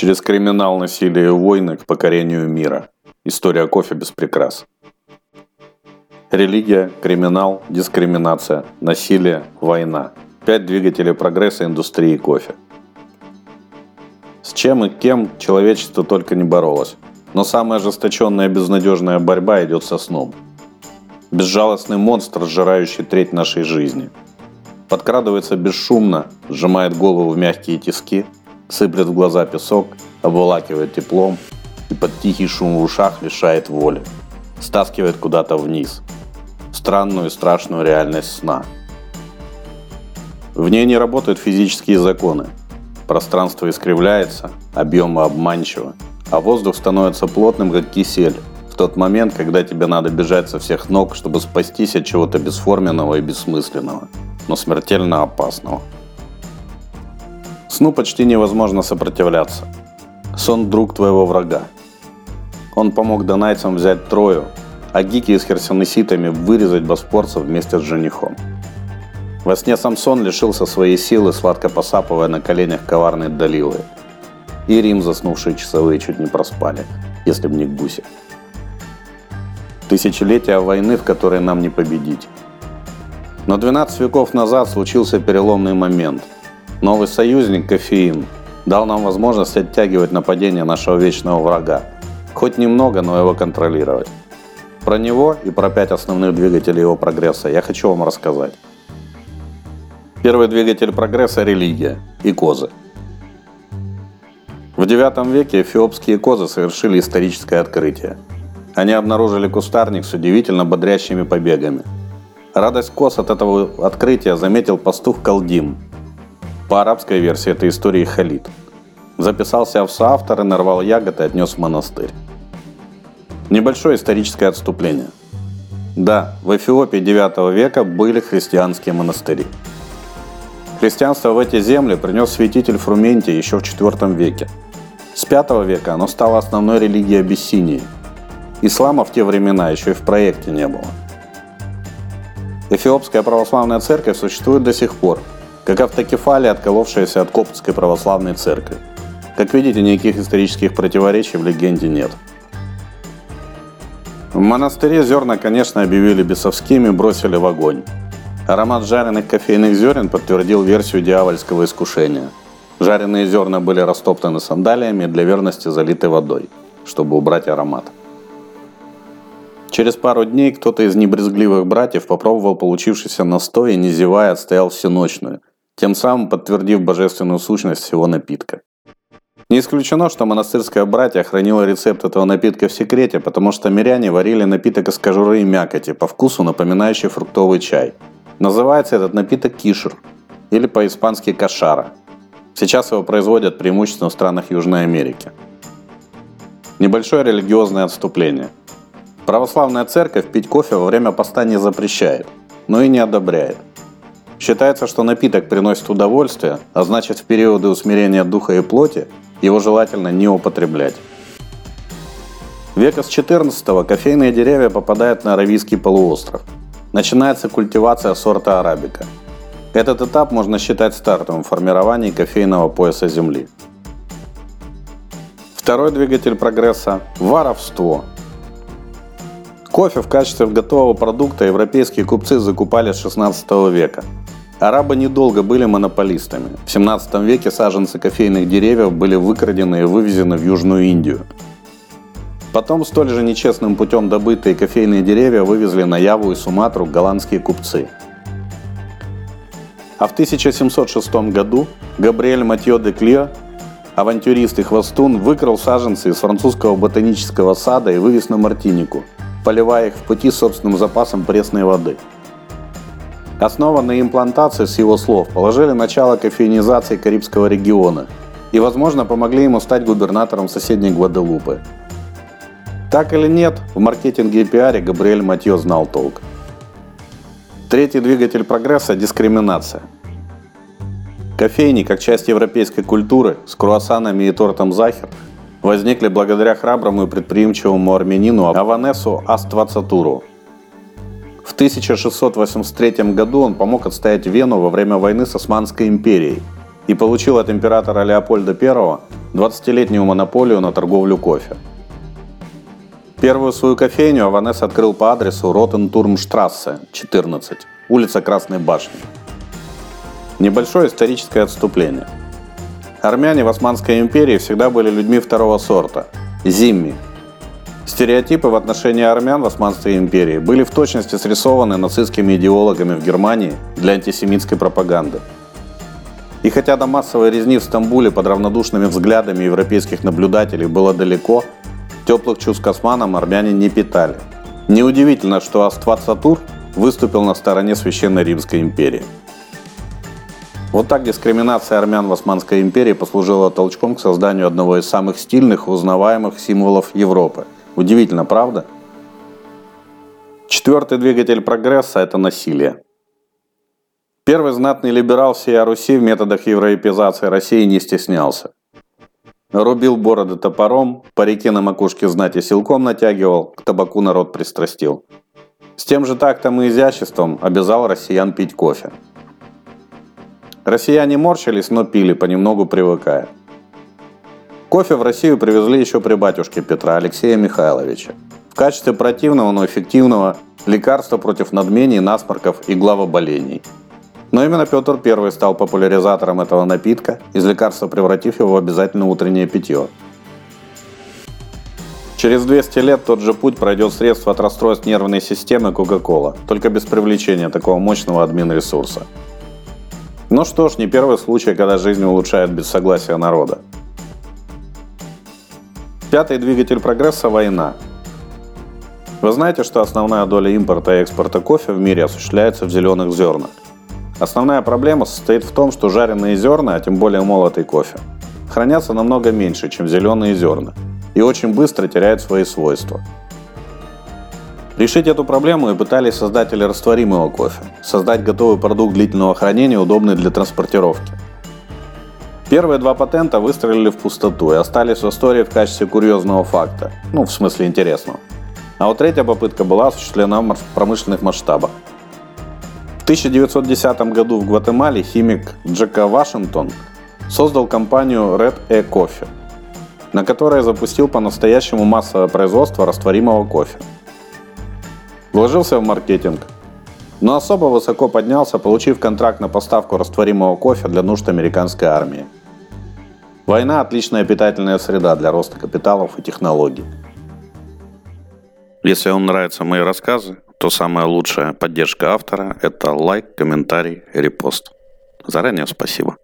Через криминал, насилие и войны к покорению мира. История кофе без прикрас. Религия, криминал, дискриминация, насилие, война. Пять двигателей прогресса индустрии кофе. С чем и кем человечество только не боролось. Но самая ожесточенная безнадежная борьба идет со сном. Безжалостный монстр, сжирающий треть нашей жизни. Подкрадывается бесшумно, сжимает голову в мягкие тиски – сыплет в глаза песок, обволакивает теплом и под тихий шум в ушах лишает воли, стаскивает куда-то вниз, в странную и страшную реальность сна. В ней не работают физические законы. Пространство искривляется, объемы обманчиво, а воздух становится плотным, как кисель, в тот момент, когда тебе надо бежать со всех ног, чтобы спастись от чего-то бесформенного и бессмысленного, но смертельно опасного. Сну почти невозможно сопротивляться. Сон – друг твоего врага. Он помог донайцам взять Трою, а гики с херсонеситами вырезать боспорцев вместе с женихом. Во сне Самсон лишился своей силы, сладко посапывая на коленях коварной Далилы. И Рим, заснувшие часовые, чуть не проспали, если б не гуси. Тысячелетия войны, в которой нам не победить. Но 12 веков назад случился переломный момент – Новый союзник, кофеин, дал нам возможность оттягивать нападение нашего вечного врага. Хоть немного, но его контролировать. Про него и про пять основных двигателей его прогресса я хочу вам рассказать. Первый двигатель прогресса – религия и козы. В IX веке эфиопские козы совершили историческое открытие. Они обнаружили кустарник с удивительно бодрящими побегами. Радость коз от этого открытия заметил пастух Калдим, по арабской версии этой истории Халид. Записался в соавторы, нарвал ягод и отнес в монастырь. Небольшое историческое отступление. Да, в Эфиопии 9 века были христианские монастыри. Христианство в эти земли принес святитель Фрументий еще в IV веке. С V века оно стало основной религией Абиссинии. Ислама в те времена еще и в проекте не было. Эфиопская православная церковь существует до сих пор – как автокефалия, отколовшаяся от Коптской православной церкви. Как видите, никаких исторических противоречий в легенде нет. В монастыре зерна, конечно, объявили бесовскими, бросили в огонь. Аромат жареных кофейных зерен подтвердил версию дьявольского искушения. Жареные зерна были растоптаны сандалиями для верности залиты водой, чтобы убрать аромат. Через пару дней кто-то из небрезгливых братьев попробовал получившийся настой и, не зевая, отстоял всеночную, тем самым подтвердив божественную сущность всего напитка. Не исключено, что монастырское братья хранило рецепт этого напитка в секрете, потому что миряне варили напиток из кожуры и мякоти, по вкусу напоминающий фруктовый чай. Называется этот напиток кишер, или по-испански кашара. Сейчас его производят преимущественно в странах Южной Америки. Небольшое религиозное отступление. Православная церковь пить кофе во время поста не запрещает, но и не одобряет. Считается, что напиток приносит удовольствие, а значит в периоды усмирения духа и плоти его желательно не употреблять. Века с 14 кофейные деревья попадают на Аравийский полуостров. Начинается культивация сорта арабика. Этот этап можно считать стартовым в формировании кофейного пояса Земли. Второй двигатель прогресса – воровство. Кофе в качестве готового продукта европейские купцы закупали с 16 века – Арабы недолго были монополистами. В 17 веке саженцы кофейных деревьев были выкрадены и вывезены в Южную Индию. Потом столь же нечестным путем добытые кофейные деревья вывезли на Яву и Суматру голландские купцы. А в 1706 году Габриэль Матье де Клио, авантюрист и хвостун, выкрал саженцы из французского ботанического сада и вывез на Мартинику, поливая их в пути собственным запасом пресной воды – Основанные имплантации, с его слов, положили начало кофеинизации Карибского региона и, возможно, помогли ему стать губернатором соседней Гваделупы. Так или нет, в маркетинге и пиаре Габриэль Матье знал толк. Третий двигатель прогресса – дискриминация. Кофейни, как часть европейской культуры, с круассанами и тортом Захер, возникли благодаря храброму и предприимчивому армянину Аванесу Аствацатуру – в 1683 году он помог отстоять Вену во время войны с Османской империей и получил от императора Леопольда I 20-летнюю монополию на торговлю кофе. Первую свою кофейню Аванес открыл по адресу Ротентурмштрассе, 14, улица Красной Башни. Небольшое историческое отступление. Армяне в Османской империи всегда были людьми второго сорта – зимми. Стереотипы в отношении армян в Османской империи были в точности срисованы нацистскими идеологами в Германии для антисемитской пропаганды. И хотя до массовой резни в Стамбуле под равнодушными взглядами европейских наблюдателей было далеко, теплых чувств к османам армяне не питали. Неудивительно, что Астват Сатур выступил на стороне Священной Римской империи. Вот так дискриминация армян в Османской империи послужила толчком к созданию одного из самых стильных и узнаваемых символов Европы. Удивительно, правда? Четвертый двигатель прогресса – это насилие. Первый знатный либерал всей Руси в методах европеизации России не стеснялся. Рубил бороды топором, парики на макушке знати силком натягивал, к табаку народ пристрастил. С тем же тактом и изяществом обязал россиян пить кофе. Россияне морщились, но пили, понемногу привыкая. Кофе в Россию привезли еще при батюшке Петра Алексея Михайловича. В качестве противного, но эффективного лекарства против надмений, насморков и главоболений. Но именно Петр I стал популяризатором этого напитка, из лекарства превратив его в обязательно утреннее питье. Через 200 лет тот же путь пройдет средство от расстройств нервной системы Coca-Cola, только без привлечения такого мощного админ-ресурса. Ну что ж, не первый случай, когда жизнь улучшает без согласия народа. Пятый двигатель прогресса – война. Вы знаете, что основная доля импорта и экспорта кофе в мире осуществляется в зеленых зернах. Основная проблема состоит в том, что жареные зерна, а тем более молотый кофе, хранятся намного меньше, чем зеленые зерна, и очень быстро теряют свои свойства – Решить эту проблему и пытались создатели растворимого кофе. Создать готовый продукт длительного хранения, удобный для транспортировки. Первые два патента выстрелили в пустоту и остались в истории в качестве курьезного факта. Ну, в смысле интересного. А вот третья попытка была осуществлена в промышленных масштабах. В 1910 году в Гватемале химик Джека Вашингтон создал компанию Red E Coffee, на которой запустил по-настоящему массовое производство растворимого кофе – Вложился в маркетинг, но особо высоко поднялся, получив контракт на поставку растворимого кофе для нужд американской армии. Война – отличная питательная среда для роста капиталов и технологий. Если вам нравятся мои рассказы, то самая лучшая поддержка автора – это лайк, комментарий, репост. Заранее спасибо.